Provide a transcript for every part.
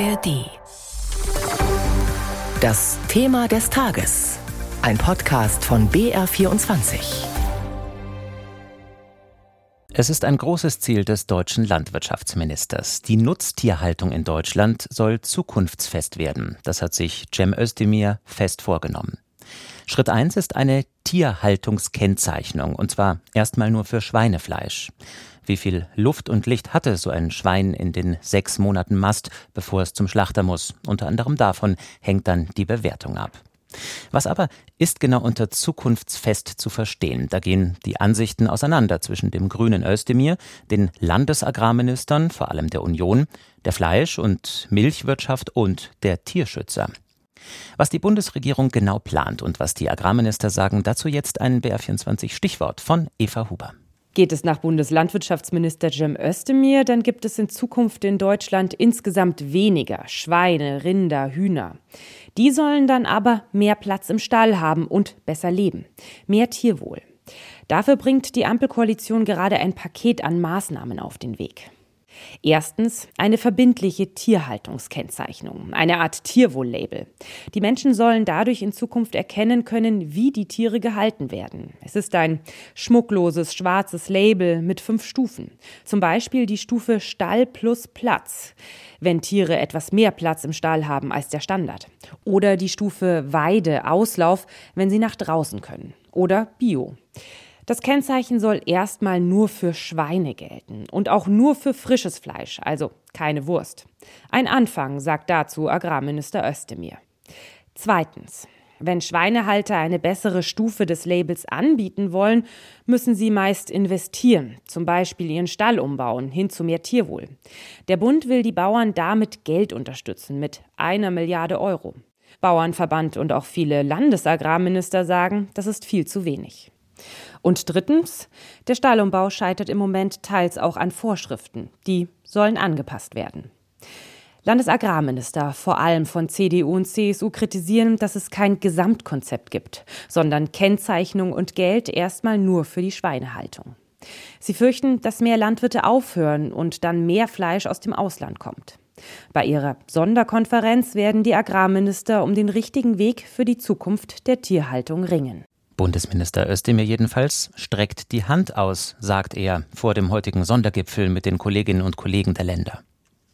ARD. Das Thema des Tages. Ein Podcast von BR24. Es ist ein großes Ziel des deutschen Landwirtschaftsministers. Die Nutztierhaltung in Deutschland soll zukunftsfest werden. Das hat sich Cem Özdemir fest vorgenommen. Schritt 1 ist eine Tierhaltungskennzeichnung, und zwar erstmal nur für Schweinefleisch. Wie viel Luft und Licht hatte so ein Schwein in den sechs Monaten Mast, bevor es zum Schlachter muss? Unter anderem davon hängt dann die Bewertung ab. Was aber ist genau unter zukunftsfest zu verstehen? Da gehen die Ansichten auseinander zwischen dem grünen Özdemir, den Landesagrarministern, vor allem der Union, der Fleisch- und Milchwirtschaft und der Tierschützer. Was die Bundesregierung genau plant und was die Agrarminister sagen, dazu jetzt ein BR24 Stichwort von Eva Huber. Geht es nach Bundeslandwirtschaftsminister Cem Özdemir, dann gibt es in Zukunft in Deutschland insgesamt weniger Schweine, Rinder, Hühner. Die sollen dann aber mehr Platz im Stall haben und besser leben. Mehr Tierwohl. Dafür bringt die Ampelkoalition gerade ein Paket an Maßnahmen auf den Weg. Erstens eine verbindliche Tierhaltungskennzeichnung, eine Art Tierwohl-Label. Die Menschen sollen dadurch in Zukunft erkennen können, wie die Tiere gehalten werden. Es ist ein schmuckloses, schwarzes Label mit fünf Stufen. Zum Beispiel die Stufe Stall plus Platz, wenn Tiere etwas mehr Platz im Stall haben als der Standard. Oder die Stufe Weide, Auslauf, wenn sie nach draußen können. Oder Bio. Das Kennzeichen soll erstmal nur für Schweine gelten und auch nur für frisches Fleisch, also keine Wurst. Ein Anfang, sagt dazu Agrarminister Özdemir. Zweitens. Wenn Schweinehalter eine bessere Stufe des Labels anbieten wollen, müssen sie meist investieren, zum Beispiel ihren Stall umbauen, hin zu mehr Tierwohl. Der Bund will die Bauern damit Geld unterstützen, mit einer Milliarde Euro. Bauernverband und auch viele Landesagrarminister sagen, das ist viel zu wenig. Und drittens, der Stallumbau scheitert im Moment teils auch an Vorschriften. Die sollen angepasst werden. Landesagrarminister, vor allem von CDU und CSU, kritisieren, dass es kein Gesamtkonzept gibt, sondern Kennzeichnung und Geld erstmal nur für die Schweinehaltung. Sie fürchten, dass mehr Landwirte aufhören und dann mehr Fleisch aus dem Ausland kommt. Bei ihrer Sonderkonferenz werden die Agrarminister um den richtigen Weg für die Zukunft der Tierhaltung ringen. Bundesminister Özdemir jedenfalls streckt die Hand aus, sagt er vor dem heutigen Sondergipfel mit den Kolleginnen und Kollegen der Länder.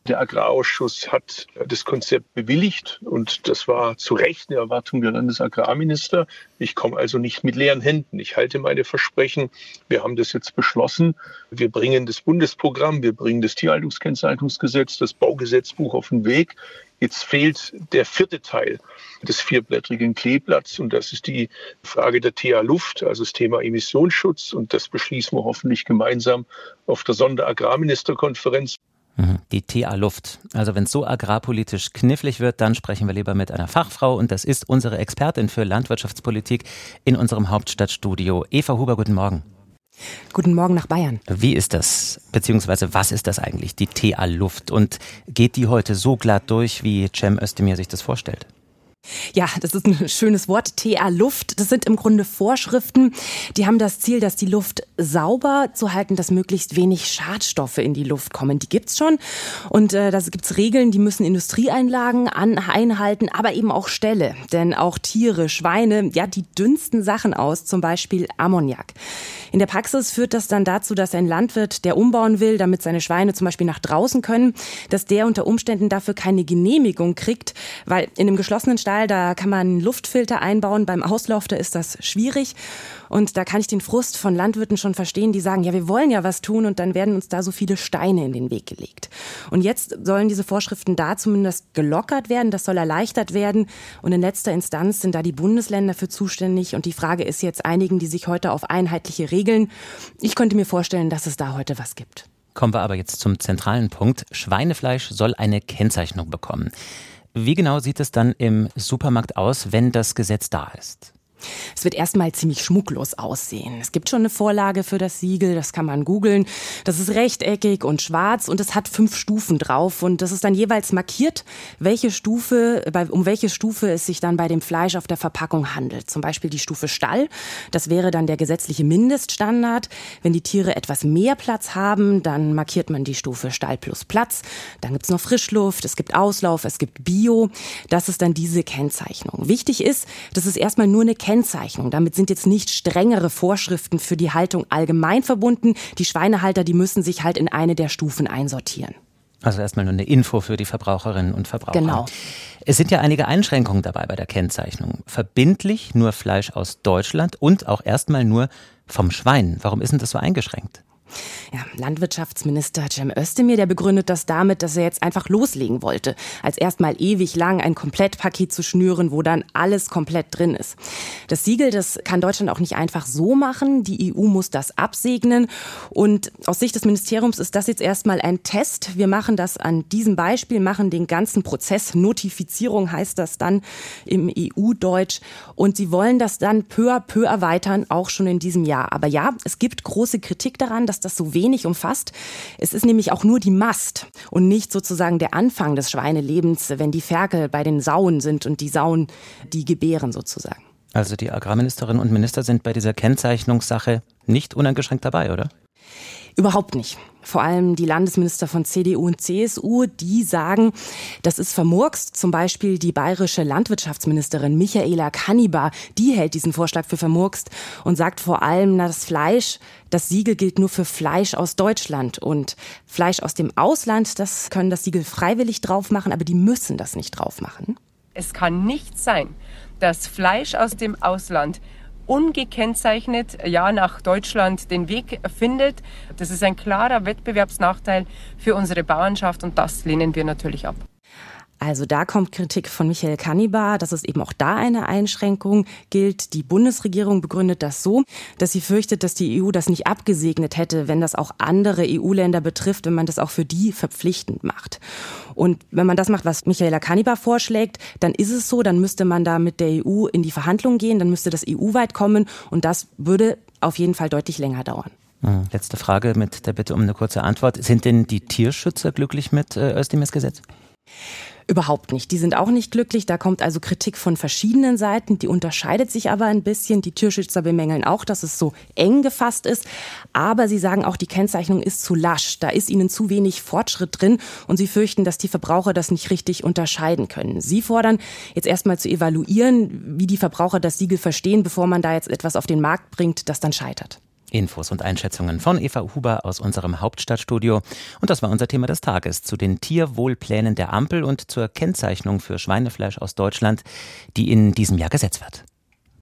Der Agrarausschuss hat das Konzept bewilligt und das war zu Recht eine Erwartung der Landesagrarminister. Ich komme also nicht mit leeren Händen. Ich halte meine Versprechen. Wir haben das jetzt beschlossen. Wir bringen das Bundesprogramm, wir bringen das Tierhaltungskennzeichnungsgesetz, das Baugesetzbuch auf den Weg. Jetzt fehlt der vierte Teil des vierblättrigen Kleeblatts und das ist die Frage der TA Luft, also das Thema Emissionsschutz und das beschließen wir hoffentlich gemeinsam auf der Sonderagrarministerkonferenz. Mhm. Die TA Luft. Also wenn es so agrarpolitisch knifflig wird, dann sprechen wir lieber mit einer Fachfrau und das ist unsere Expertin für Landwirtschaftspolitik in unserem Hauptstadtstudio. Eva Huber, guten Morgen. Guten Morgen nach Bayern. Wie ist das, beziehungsweise was ist das eigentlich, die TA-Luft? Und geht die heute so glatt durch, wie Cem Özdemir sich das vorstellt? Ja, das ist ein schönes Wort. TA Luft. Das sind im Grunde Vorschriften. Die haben das Ziel, dass die Luft sauber zu halten, dass möglichst wenig Schadstoffe in die Luft kommen. Die gibt's schon. Und äh, da gibt's Regeln, die müssen Industrieeinlagen an, einhalten, aber eben auch Ställe. Denn auch Tiere, Schweine, ja, die dünsten Sachen aus, zum Beispiel Ammoniak. In der Praxis führt das dann dazu, dass ein Landwirt, der umbauen will, damit seine Schweine zum Beispiel nach draußen können, dass der unter Umständen dafür keine Genehmigung kriegt, weil in einem geschlossenen Stall Stall, da kann man Luftfilter einbauen. Beim Auslauf, da ist das schwierig. Und da kann ich den Frust von Landwirten schon verstehen, die sagen, ja, wir wollen ja was tun und dann werden uns da so viele Steine in den Weg gelegt. Und jetzt sollen diese Vorschriften da zumindest gelockert werden, das soll erleichtert werden. Und in letzter Instanz sind da die Bundesländer für zuständig. Und die Frage ist jetzt einigen, die sich heute auf einheitliche Regeln. Ich könnte mir vorstellen, dass es da heute was gibt. Kommen wir aber jetzt zum zentralen Punkt. Schweinefleisch soll eine Kennzeichnung bekommen. Wie genau sieht es dann im Supermarkt aus, wenn das Gesetz da ist? Es wird erstmal ziemlich schmucklos aussehen. Es gibt schon eine Vorlage für das Siegel, das kann man googeln. Das ist rechteckig und schwarz und es hat fünf Stufen drauf und das ist dann jeweils markiert, welche Stufe, um welche Stufe es sich dann bei dem Fleisch auf der Verpackung handelt. Zum Beispiel die Stufe Stall. Das wäre dann der gesetzliche Mindeststandard. Wenn die Tiere etwas mehr Platz haben, dann markiert man die Stufe Stall plus Platz. Dann gibt's noch Frischluft, es gibt Auslauf, es gibt Bio. Das ist dann diese Kennzeichnung. Wichtig ist, dass es erstmal nur eine Kennzeichnung. Damit sind jetzt nicht strengere Vorschriften für die Haltung allgemein verbunden. Die Schweinehalter, die müssen sich halt in eine der Stufen einsortieren. Also erstmal nur eine Info für die Verbraucherinnen und Verbraucher. Genau. Es sind ja einige Einschränkungen dabei bei der Kennzeichnung. Verbindlich nur Fleisch aus Deutschland und auch erstmal nur vom Schwein. Warum ist denn das so eingeschränkt? Ja, Landwirtschaftsminister Cem Özdemir, der begründet das damit, dass er jetzt einfach loslegen wollte, als erstmal ewig lang ein Komplettpaket zu schnüren, wo dann alles komplett drin ist. Das Siegel, das kann Deutschland auch nicht einfach so machen. Die EU muss das absegnen. Und aus Sicht des Ministeriums ist das jetzt erstmal ein Test. Wir machen das an diesem Beispiel, machen den ganzen Prozess. Notifizierung heißt das dann im EU-Deutsch. Und sie wollen das dann peu à peu erweitern, auch schon in diesem Jahr. Aber ja, es gibt große Kritik daran, dass das so wenig umfasst. Es ist nämlich auch nur die Mast und nicht sozusagen der Anfang des Schweinelebens, wenn die Ferkel bei den Sauen sind und die Sauen die gebären sozusagen. Also die Agrarministerinnen und Minister sind bei dieser Kennzeichnungssache nicht uneingeschränkt dabei, oder? Überhaupt nicht. Vor allem die Landesminister von CDU und CSU, die sagen, das ist vermurkst. Zum Beispiel die bayerische Landwirtschaftsministerin Michaela Kannibar, die hält diesen Vorschlag für vermurkst und sagt vor allem, na, das Fleisch, das Siegel gilt nur für Fleisch aus Deutschland und Fleisch aus dem Ausland, das können das Siegel freiwillig drauf machen, aber die müssen das nicht drauf machen. Es kann nicht sein, dass Fleisch aus dem Ausland ungekennzeichnet ja nach Deutschland den Weg findet. Das ist ein klarer Wettbewerbsnachteil für unsere Bauernschaft und das lehnen wir natürlich ab. Also da kommt Kritik von Michael Kannibar, dass es eben auch da eine Einschränkung gilt. Die Bundesregierung begründet das so, dass sie fürchtet, dass die EU das nicht abgesegnet hätte, wenn das auch andere EU-Länder betrifft, wenn man das auch für die verpflichtend macht. Und wenn man das macht, was Michaela Kannibar vorschlägt, dann ist es so, dann müsste man da mit der EU in die Verhandlungen gehen, dann müsste das EU-weit kommen und das würde auf jeden Fall deutlich länger dauern. Hm, letzte Frage mit der Bitte um eine kurze Antwort. Sind denn die Tierschützer glücklich mit äh, Özdemirs Gesetz? Überhaupt nicht. Die sind auch nicht glücklich. Da kommt also Kritik von verschiedenen Seiten. Die unterscheidet sich aber ein bisschen. Die Tierschützer bemängeln auch, dass es so eng gefasst ist. Aber sie sagen auch, die Kennzeichnung ist zu lasch. Da ist ihnen zu wenig Fortschritt drin. Und sie fürchten, dass die Verbraucher das nicht richtig unterscheiden können. Sie fordern jetzt erstmal zu evaluieren, wie die Verbraucher das Siegel verstehen, bevor man da jetzt etwas auf den Markt bringt, das dann scheitert. Infos und Einschätzungen von Eva Huber aus unserem Hauptstadtstudio. Und das war unser Thema des Tages zu den Tierwohlplänen der Ampel und zur Kennzeichnung für Schweinefleisch aus Deutschland, die in diesem Jahr gesetzt wird.